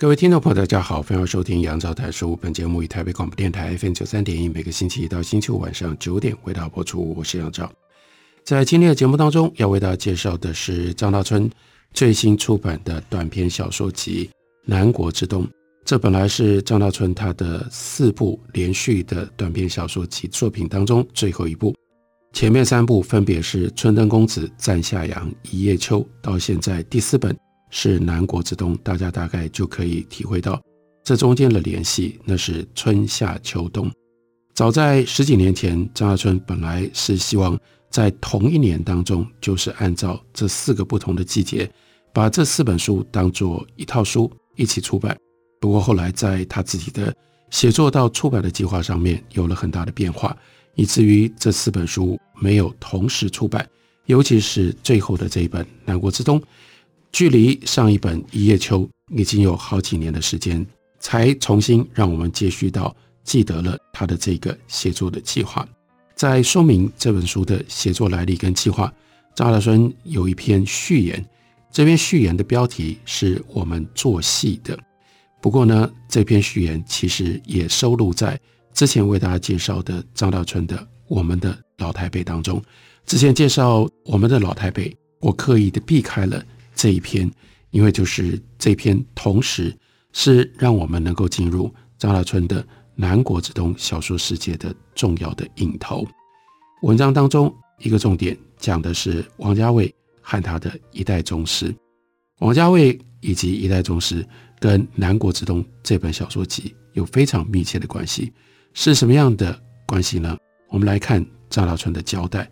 各位听众朋友，大家好，欢迎收听杨照谈书。本节目以台北广播电台 FM 九三点一，每个星期一到星期五晚上九点为大家播出。我是杨照。在今天的节目当中，要为大家介绍的是张大春最新出版的短篇小说集《南国之冬》。这本来是张大春他的四部连续的短篇小说集作品当中最后一部。前面三部分别是《春灯公子》《赞夏阳》《一叶秋》，到现在第四本。是南国之冬，大家大概就可以体会到这中间的联系。那是春夏秋冬。早在十几年前，张大春本来是希望在同一年当中，就是按照这四个不同的季节，把这四本书当做一套书一起出版。不过后来在他自己的写作到出版的计划上面有了很大的变化，以至于这四本书没有同时出版，尤其是最后的这一本《南国之冬》。距离上一本《一叶秋》已经有好几年的时间，才重新让我们接续到记得了他的这个写作的计划。在说明这本书的写作来历跟计划，张大春有一篇序言，这篇序言的标题是我们做戏的。不过呢，这篇序言其实也收录在之前为大家介绍的张大春的《我们的老台北》当中。之前介绍《我们的老台北》，我刻意的避开了。这一篇，因为就是这篇，同时是让我们能够进入张大春的《南国之冬》小说世界的重要的引头。文章当中一个重点讲的是王家卫和他的一代宗师。王家卫以及一代宗师跟《南国之冬》这本小说集有非常密切的关系，是什么样的关系呢？我们来看张大春的交代。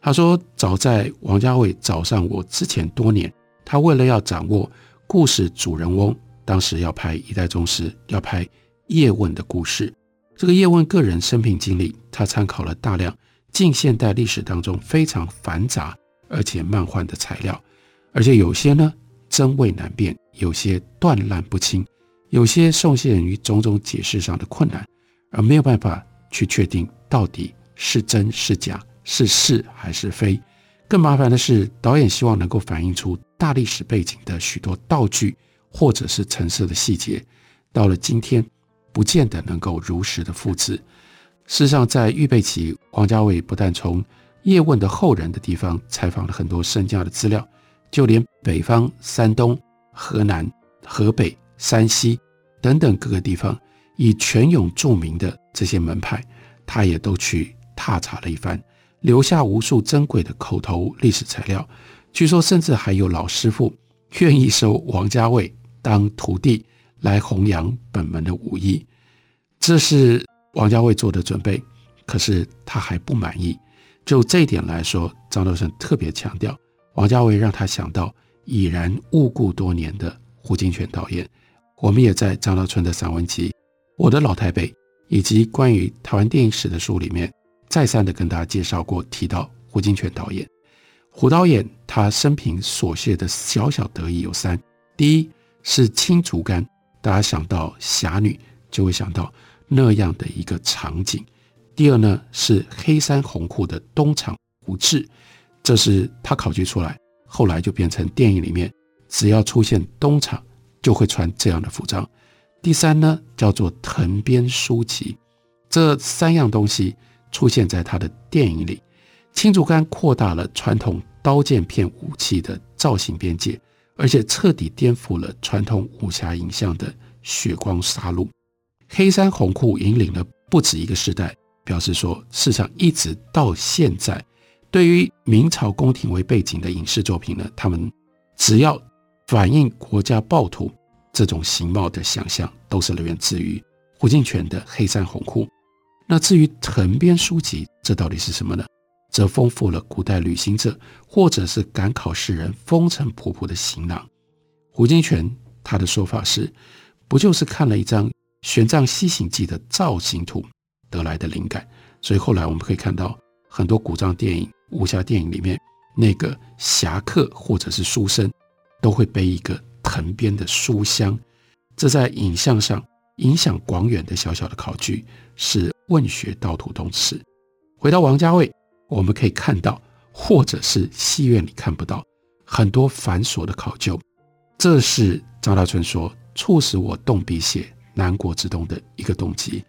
他说：“早在王家卫找上我之前多年。”他为了要掌握故事主人翁，当时要拍一代宗师，要拍叶问的故事。这个叶问个人生平经历，他参考了大量近现代历史当中非常繁杂而且漫画的材料，而且有些呢真伪难辨，有些断烂不清，有些受限于种种解释上的困难，而没有办法去确定到底是真是假，是是还是非。更麻烦的是，导演希望能够反映出大历史背景的许多道具或者是陈设的细节，到了今天，不见得能够如实的复制。事实上，在预备期，王家卫不但从叶问的后人的地方采访了很多身家的资料，就连北方、山东、河南、河北、山西等等各个地方以权勇著名的这些门派，他也都去踏查了一番。留下无数珍贵的口头历史材料，据说甚至还有老师傅愿意收王家卫当徒弟来弘扬本门的武艺。这是王家卫做的准备，可是他还不满意。就这一点来说，张德春特别强调，王家卫让他想到已然误故多年的胡金铨导演。我们也在张德春的散文集《我的老台北》以及关于台湾电影史的书里面。再三的跟大家介绍过，提到胡金铨导演，胡导演他生平所写的小小得意有三：第一是青竹竿，大家想到侠女就会想到那样的一个场景；第二呢是黑衫红裤的东厂胡志，这是他考据出来，后来就变成电影里面只要出现东厂就会穿这样的服装；第三呢叫做藤编书籍，这三样东西。出现在他的电影里，青竹竿扩大了传统刀剑片武器的造型边界，而且彻底颠覆了传统武侠影像的血光杀戮。黑山红裤引领了不止一个时代，表示说，世上一直到现在，对于明朝宫廷为背景的影视作品呢，他们只要反映国家暴徒这种形貌的想象，都是来源自于胡金銓的黑山红裤。那至于藤编书籍，这到底是什么呢？则丰富了古代旅行者或者是赶考士人风尘仆仆的行囊。胡金铨他的说法是，不就是看了一张《玄奘西行记》的造型图得来的灵感？所以后来我们可以看到很多古装电影、武侠电影里面，那个侠客或者是书生都会背一个藤编的书箱。这在影像上影响广远的小小的考据，是问学道途通史。回到王家卫。我们可以看到，或者是戏院里看不到很多繁琐的考究，这是张大春说促使我动笔写《南国之冬》的一个动机。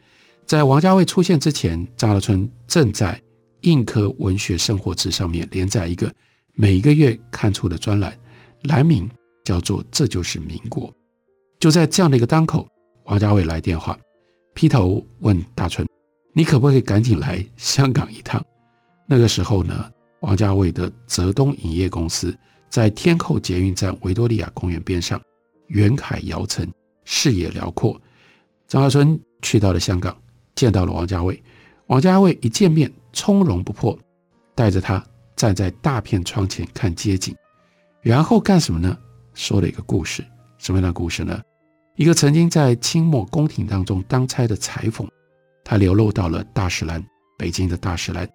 在王家卫出现之前，张大春正在印刻文学生活志上面连载一个每一个月刊出的专栏，栏名叫做《这就是民国》。就在这样的一个当口，王家卫来电话，劈头问大春：“你可不可以赶紧来香港一趟？”那个时候呢，王家卫的泽东影业公司在天后捷运站维多利亚公园边上，远海遥层，视野辽阔。张大春去到了香港，见到了王家卫。王家卫一见面，从容不迫，带着他站在大片窗前看街景，然后干什么呢？说了一个故事。什么样的故事呢？一个曾经在清末宫廷当中当差的裁缝，他流落到了大石栏，北京的大石栏。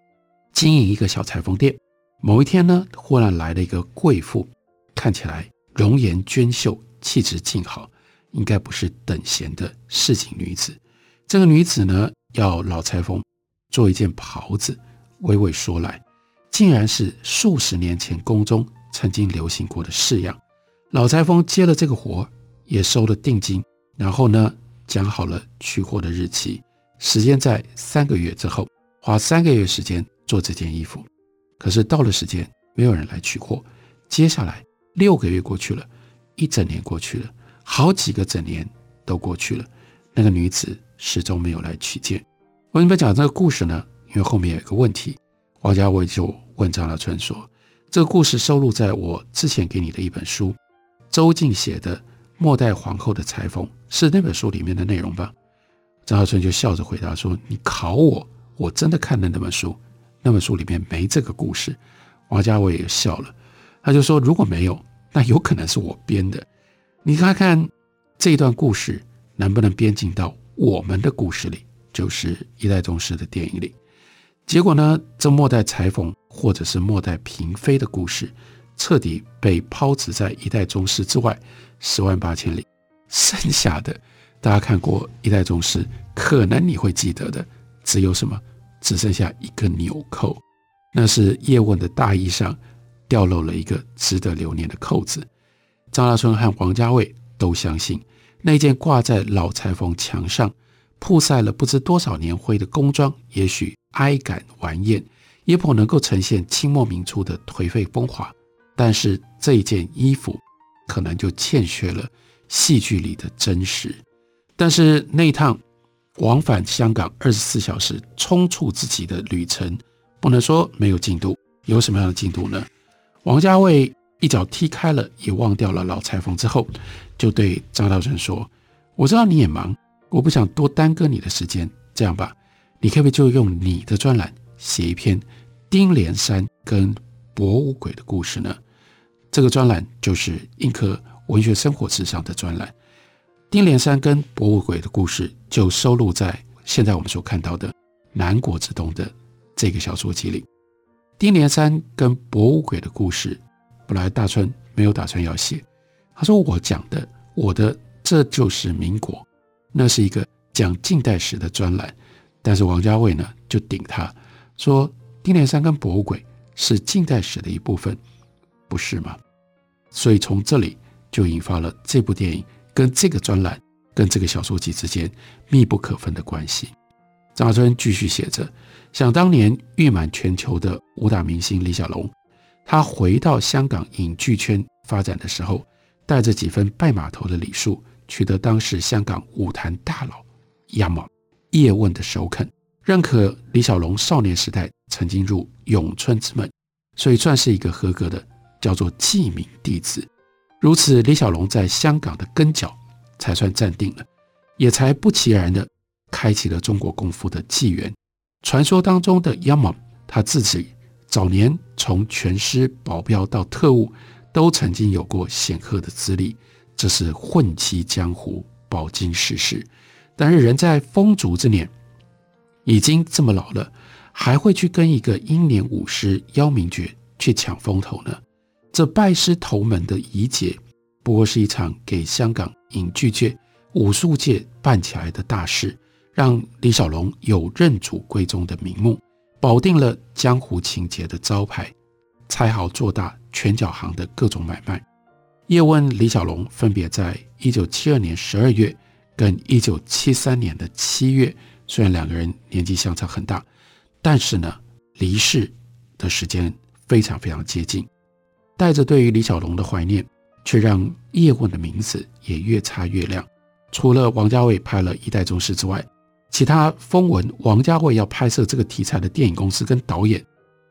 经营一个小裁缝店，某一天呢，忽然来了一个贵妇，看起来容颜娟秀，气质静好，应该不是等闲的市井女子。这个女子呢，要老裁缝做一件袍子，娓娓说来，竟然是数十年前宫中曾经流行过的式样。老裁缝接了这个活，也收了定金，然后呢，讲好了取货的日期，时间在三个月之后，花三个月时间。做这件衣服，可是到了时间，没有人来取货。接下来六个月过去了，一整年过去了，好几个整年都过去了，那个女子始终没有来取件。为什么讲这个故事呢？因为后面有一个问题，王家卫就问张大春说：“这个故事收录在我之前给你的一本书，周静写的《末代皇后的裁缝》，是那本书里面的内容吧？”张大春就笑着回答说：“你考我，我真的看了那本书。”那本书里面没这个故事，王家卫也笑了，他就说：“如果没有，那有可能是我编的。你看看这一段故事能不能编进到我们的故事里，就是一代宗师的电影里。结果呢，这末代裁缝或者是末代嫔妃的故事，彻底被抛掷在一代宗师之外十万八千里。剩下的，大家看过一代宗师，可能你会记得的，只有什么？”只剩下一个纽扣，那是叶问的大衣上掉落了一个值得留念的扣子。张大春和王家卫都相信，那件挂在老裁缝墙上、曝晒了不知多少年灰的工装，也许哀感顽艳，也颇能够呈现清末民初的颓废风华。但是这件衣服，可能就欠缺了戏剧里的真实。但是那一趟。往返香港二十四小时匆促自己的旅程，不能说没有进度。有什么样的进度呢？王家卫一脚踢开了，也忘掉了老裁缝之后，就对张大春说：“我知道你也忙，我不想多耽搁你的时间。这样吧，你可不可以就用你的专栏写一篇丁连山跟博物鬼的故事呢？这个专栏就是印刻文学生活志上的专栏。”丁连山跟博物鬼的故事就收录在现在我们所看到的《南国之冬》的这个小说集里。丁连山跟博物鬼的故事，本来大春没有打算要写，他说我讲的我的这就是民国，那是一个讲近代史的专栏。但是王家卫呢就顶他说，丁连山跟博物鬼是近代史的一部分，不是吗？所以从这里就引发了这部电影。跟这个专栏、跟这个小说集之间密不可分的关系。张大春继续写着：想当年誉满全球的武打明星李小龙，他回到香港影剧圈发展的时候，带着几分拜码头的礼数，取得当时香港武坛大佬亚某叶问的首肯，认可李小龙少年时代曾经入咏春之门，所以算是一个合格的叫做记名弟子。如此，李小龙在香港的根脚才算站定了，也才不其然的开启了中国功夫的纪元。传说当中的 Yama，他自己早年从拳师、保镖到特务，都曾经有过显赫的资历，这是混迹江湖、饱经世事。但是人在风烛之年，已经这么老了，还会去跟一个英年武师邀明爵去抢风头呢？这拜师头门的仪节，不过是一场给香港影剧界、武术界办起来的大事，让李小龙有认祖归宗的名目，保定了江湖情节的招牌，才好做大拳脚行的各种买卖。叶问、李小龙分别在一九七二年十二月跟一九七三年的七月，虽然两个人年纪相差很大，但是呢，离世的时间非常非常接近。带着对于李小龙的怀念，却让叶问的名字也越擦越亮。除了王家卫拍了一代宗师之外，其他风闻王家卫要拍摄这个题材的电影公司跟导演，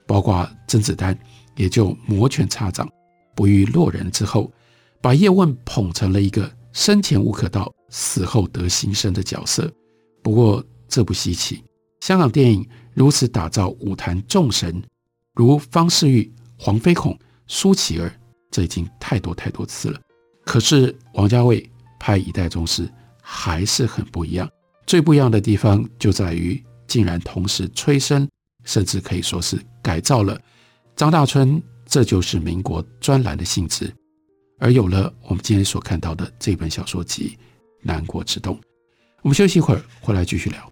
包括甄子丹，也就摩拳擦掌，不遇落人之后，把叶问捧成了一个生前无可道，死后得新生的角色。不过这不稀奇，香港电影如此打造武坛众神，如方世玉、黄飞鸿。舒淇儿，这已经太多太多次了。可是王家卫拍《一代宗师》还是很不一样。最不一样的地方就在于，竟然同时催生，甚至可以说是改造了张大春。这就是民国专栏的性质，而有了我们今天所看到的这本小说集《南国之冬》。我们休息一会儿，回来继续聊。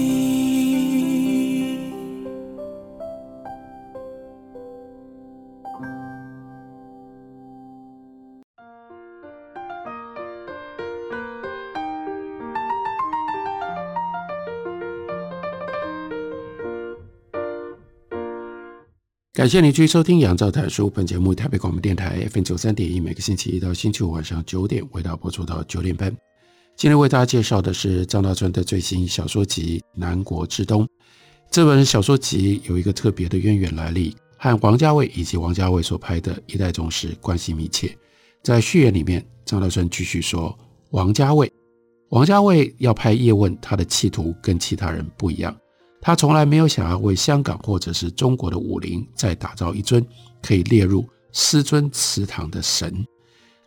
感谢您继续收听《杨照谈书》本节目，台北广播电台 FM 九三点一，每个星期一到星期五晚上九点，为大家播出到九点半。今天为大家介绍的是张大春的最新小说集《南国之冬》。这本小说集有一个特别的渊源来历，和王家卫以及王家卫所拍的一代宗师关系密切。在序言里面，张大春继续说：“王家卫，王家卫要拍叶问，他的企图跟其他人不一样。”他从来没有想要为香港或者是中国的武林再打造一尊可以列入师尊祠堂的神，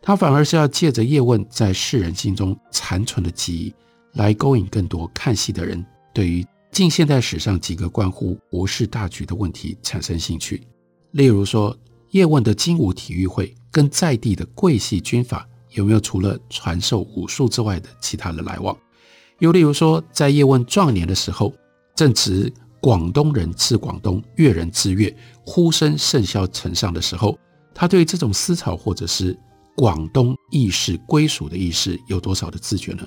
他反而是要借着叶问在世人心中残存的记忆，来勾引更多看戏的人对于近现代史上几个关乎国事大局的问题产生兴趣。例如说，叶问的精武体育会跟在地的桂系军阀有没有除了传授武术之外的其他的来往？又例如说，在叶问壮年的时候。正值广东人治广东，粤人治粤，呼声甚嚣尘上的时候，他对这种思潮或者是广东意识归属的意识有多少的自觉呢？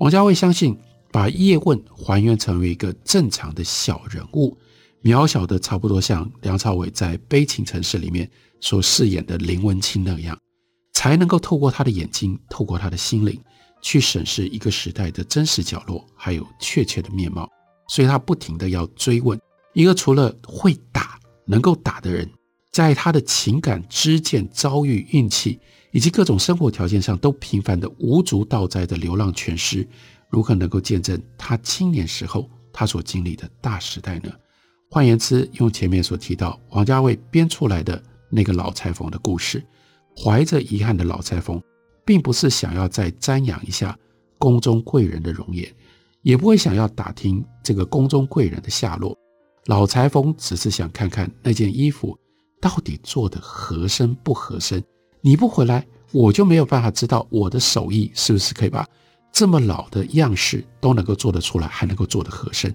王家卫相信，把叶问还原成为一个正常的小人物，渺小的差不多像梁朝伟在《悲情城市》里面所饰演的林文清那样，才能够透过他的眼睛，透过他的心灵，去审视一个时代的真实角落，还有确切的面貌。所以他不停地要追问一个除了会打、能够打的人，在他的情感、知见、遭遇、运气以及各种生活条件上都平凡的无足道哉的流浪拳师，如何能够见证他青年时候他所经历的大时代呢？换言之，用前面所提到王家卫编出来的那个老裁缝的故事，怀着遗憾的老裁缝，并不是想要再瞻仰一下宫中贵人的容颜。也不会想要打听这个宫中贵人的下落，老裁缝只是想看看那件衣服到底做得合身不合身。你不回来，我就没有办法知道我的手艺是不是可以把这么老的样式都能够做得出来，还能够做得合身。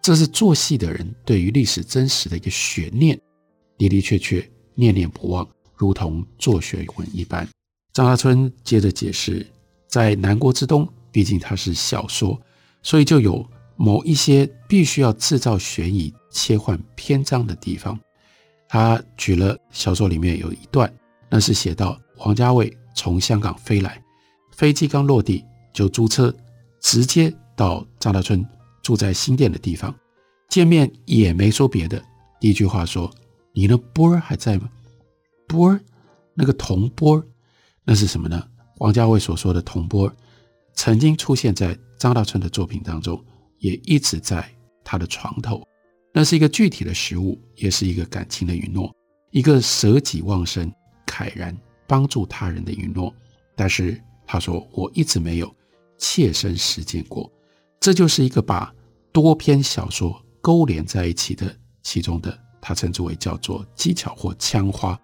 这是做戏的人对于历史真实的一个悬念，的的确确念念不忘，如同做学问一般。张大春接着解释，在南国之东，毕竟它是小说。所以就有某一些必须要制造悬疑、切换篇章的地方，他举了小说里面有一段，那是写到王家卫从香港飞来，飞机刚落地就租车直接到张大春住在新店的地方，见面也没说别的，第一句话说：“你的波儿还在吗？”波儿，那个铜波儿，那是什么呢？王家卫所说的铜波儿，曾经出现在张大春的作品当中，也一直在他的床头。那是一个具体的实物，也是一个感情的允诺，一个舍己忘身、慨然帮助他人的允诺。但是他说，我一直没有切身实践过。这就是一个把多篇小说勾连在一起的其中的，他称之为叫做技巧或枪花。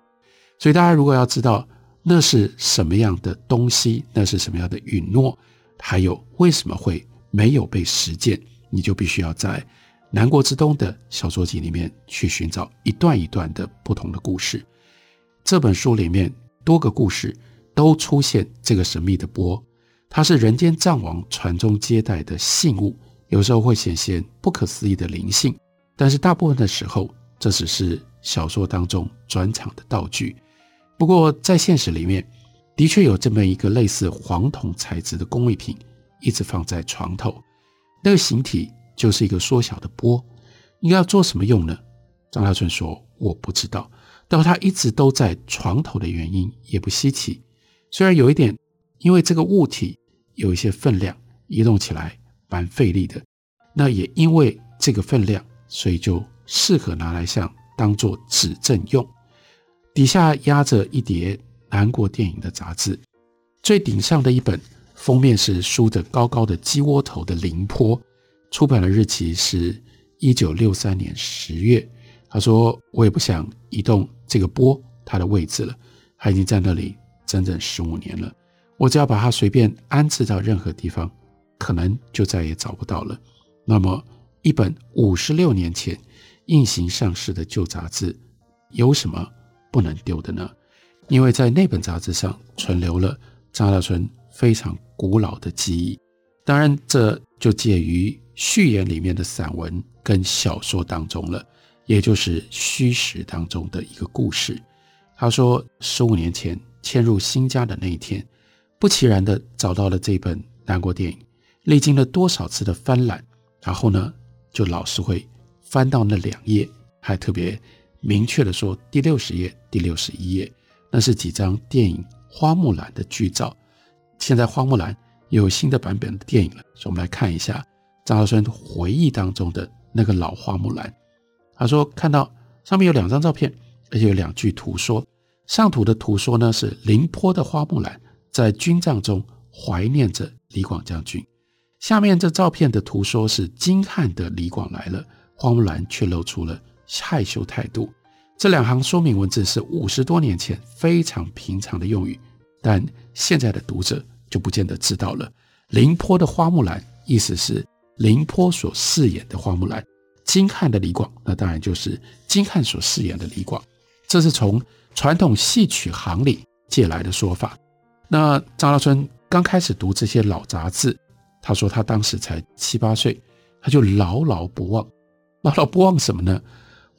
所以大家如果要知道那是什么样的东西，那是什么样的允诺，还有为什么会没有被实践，你就必须要在。南国之冬的小说集里面去寻找一段一段的不同的故事。这本书里面多个故事都出现这个神秘的钵，它是人间藏王传宗接代的信物，有时候会显现不可思议的灵性，但是大部分的时候这只是小说当中转场的道具。不过在现实里面，的确有这么一个类似黄铜材质的工艺品，一直放在床头，那个形体。就是一个缩小的钵，应该要做什么用呢？张大春说：“我不知道。”但他一直都在床头的原因也不稀奇。虽然有一点，因为这个物体有一些分量，移动起来蛮费力的。那也因为这个分量，所以就适合拿来像当做指证用。底下压着一叠南国电影的杂志，最顶上的一本封面是梳着高高的鸡窝头的林坡。出版的日期是一九六三年十月。他说：“我也不想移动这个波，它的位置了，它已经在那里整整十五年了。我只要把它随便安置到任何地方，可能就再也找不到了。那么，一本五十六年前印行上市的旧杂志，有什么不能丢的呢？因为在那本杂志上存留了张大春非常古老的记忆。当然，这就介于。”序言里面的散文跟小说当中了，也就是虚实当中的一个故事。他说，十五年前迁入新家的那一天，不其然的找到了这本南国电影，历经了多少次的翻览，然后呢，就老是会翻到那两页，还特别明确的说第六十页、第六十一页，那是几张电影《花木兰》的剧照。现在《花木兰》有新的版本的电影了，所以我们来看一下。张大春回忆当中的那个老花木兰，他说看到上面有两张照片，而且有两句图说。上图的图说呢是凌波的花木兰在军帐中怀念着李广将军，下面这照片的图说是精悍的李广来了，花木兰却露出了害羞态度。这两行说明文字是五十多年前非常平常的用语，但现在的读者就不见得知道了。凌波的花木兰意思是。凌波所饰演的花木兰，金汉的李广，那当然就是金汉所饰演的李广。这是从传统戏曲行里借来的说法。那张大春刚开始读这些老杂志，他说他当时才七八岁，他就牢牢不忘，牢牢不忘什么呢？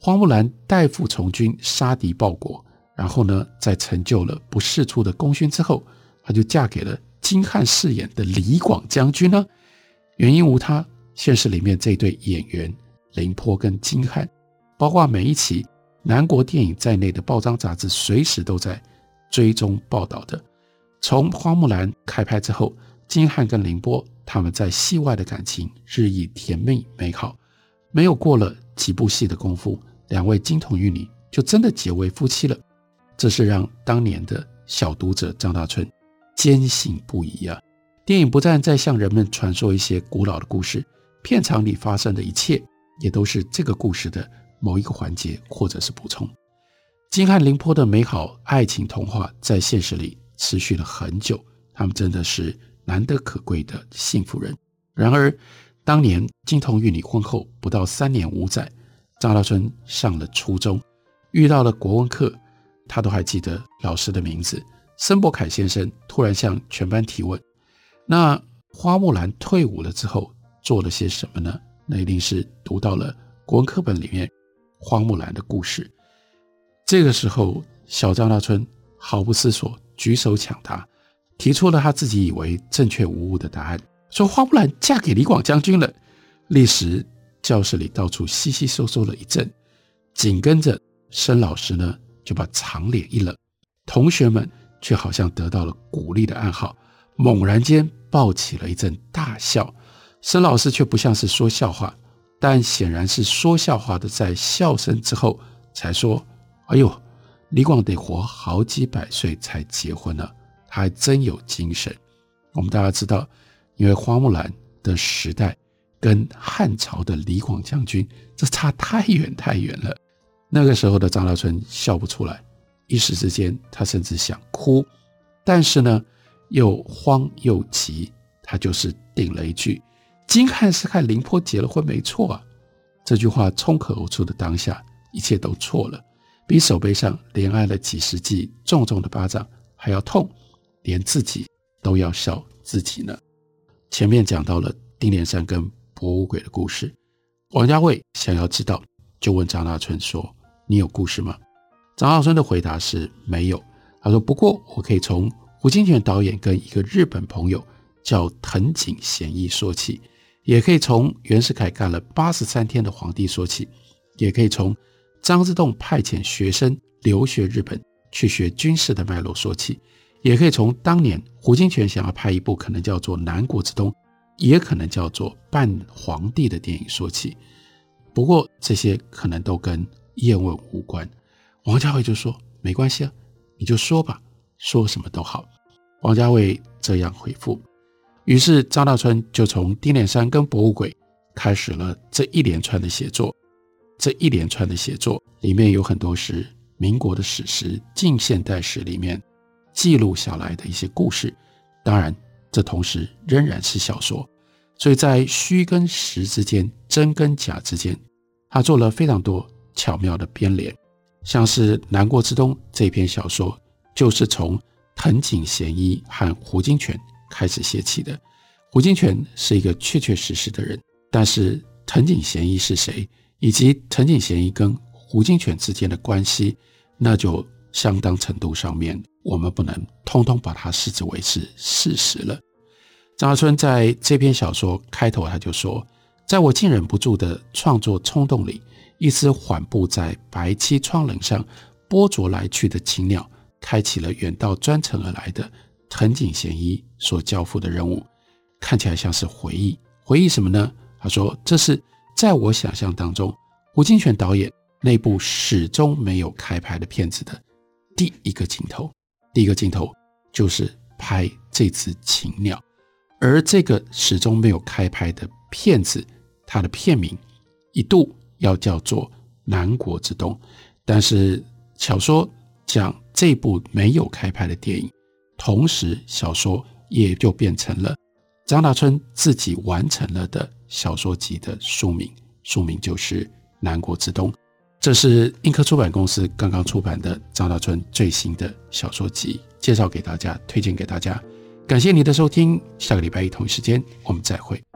花木兰代父从军，杀敌报国，然后呢，在成就了不世出的功勋之后，她就嫁给了精悍饰演的李广将军呢。原因无他，现实里面这对演员林波跟精悍，包括每一期南国电影在内的报章杂志，随时都在追踪报道的。从花木兰开拍之后，精悍跟林波他们在戏外的感情日益甜蜜美好，没有过了几部戏的功夫，两位金童玉女就真的结为夫妻了。这是让当年的小读者张大春坚信不疑啊。电影不但在向人们传说一些古老的故事，片场里发生的一切也都是这个故事的某一个环节，或者是补充。金汉林坡的美好爱情童话在现实里持续了很久，他们真的是难得可贵的幸福人。然而，当年金童玉女婚后不到三年五载，张大春上了初中，遇到了国文课，他都还记得老师的名字申伯凯先生。突然向全班提问。那花木兰退伍了之后做了些什么呢？那一定是读到了国文课本里面花木兰的故事。这个时候，小张大春毫不思索，举手抢答，提出了他自己以为正确无误的答案，说花木兰嫁给李广将军了。历时，教室里到处窸窸窣窣了一阵，紧跟着申老师呢就把长脸一冷，同学们却好像得到了鼓励的暗号，猛然间爆起了一阵大笑。申老师却不像是说笑话，但显然是说笑话的，在笑声之后才说：“哎呦。”李广得活好几百岁才结婚呢，他还真有精神。我们大家知道，因为花木兰的时代跟汉朝的李广将军这差太远太远了。那个时候的张大春笑不出来，一时之间他甚至想哭，但是呢又慌又急，他就是顶了一句：“金汉是和林颇结了婚，没错啊。”这句话冲口而出的当下，一切都错了。比手背上连挨了几十记重重的巴掌还要痛，连自己都要笑自己呢。前面讲到了丁连山跟博物馆的故事，王家卫想要知道，就问张大春说：“你有故事吗？”张大春的回答是没有。他说：“不过我可以从胡金铨导演跟一个日本朋友叫藤井贤一说起，也可以从袁世凯干了八十三天的皇帝说起，也可以从。”张之洞派遣学生留学日本去学军事的脉络说起，也可以从当年胡金铨想要拍一部可能叫做《南国之冬》，也可能叫做扮皇帝的电影说起。不过这些可能都跟叶问无关。王家卫就说：“没关系啊，你就说吧，说什么都好。”王家卫这样回复。于是张大春就从丁连山跟博物馆开始了这一连串的写作。这一连串的写作里面有很多是民国的史实、近现代史里面记录下来的一些故事，当然，这同时仍然是小说，所以在虚跟实之间、真跟假之间，他做了非常多巧妙的编连。像是《南国之冬》这篇小说，就是从藤井贤一和胡金铨开始写起的。胡金铨是一个确确实实的人，但是藤井贤一是谁？以及藤井贤一跟胡金铨之间的关系，那就相当程度上面，我们不能通通把它视之为是事实了。张大春在这篇小说开头他就说：“在我竟忍不住的创作冲动里，一只缓步在白漆窗棱上拨啄来去的禽鸟，开启了远道专程而来的藤井贤一所交付的任务。看起来像是回忆，回忆什么呢？他说这是。”在我想象当中，胡金铨导演那部始终没有开拍的片子的第一个镜头，第一个镜头就是拍这只禽鸟，而这个始终没有开拍的片子，它的片名一度要叫做《南国之冬》，但是小说讲这部没有开拍的电影，同时小说也就变成了张大春自己完成了的。小说集的书名，书名就是《南国之冬》，这是映科出版公司刚刚出版的张大春最新的小说集，介绍给大家，推荐给大家。感谢你的收听，下个礼拜一同一时间我们再会。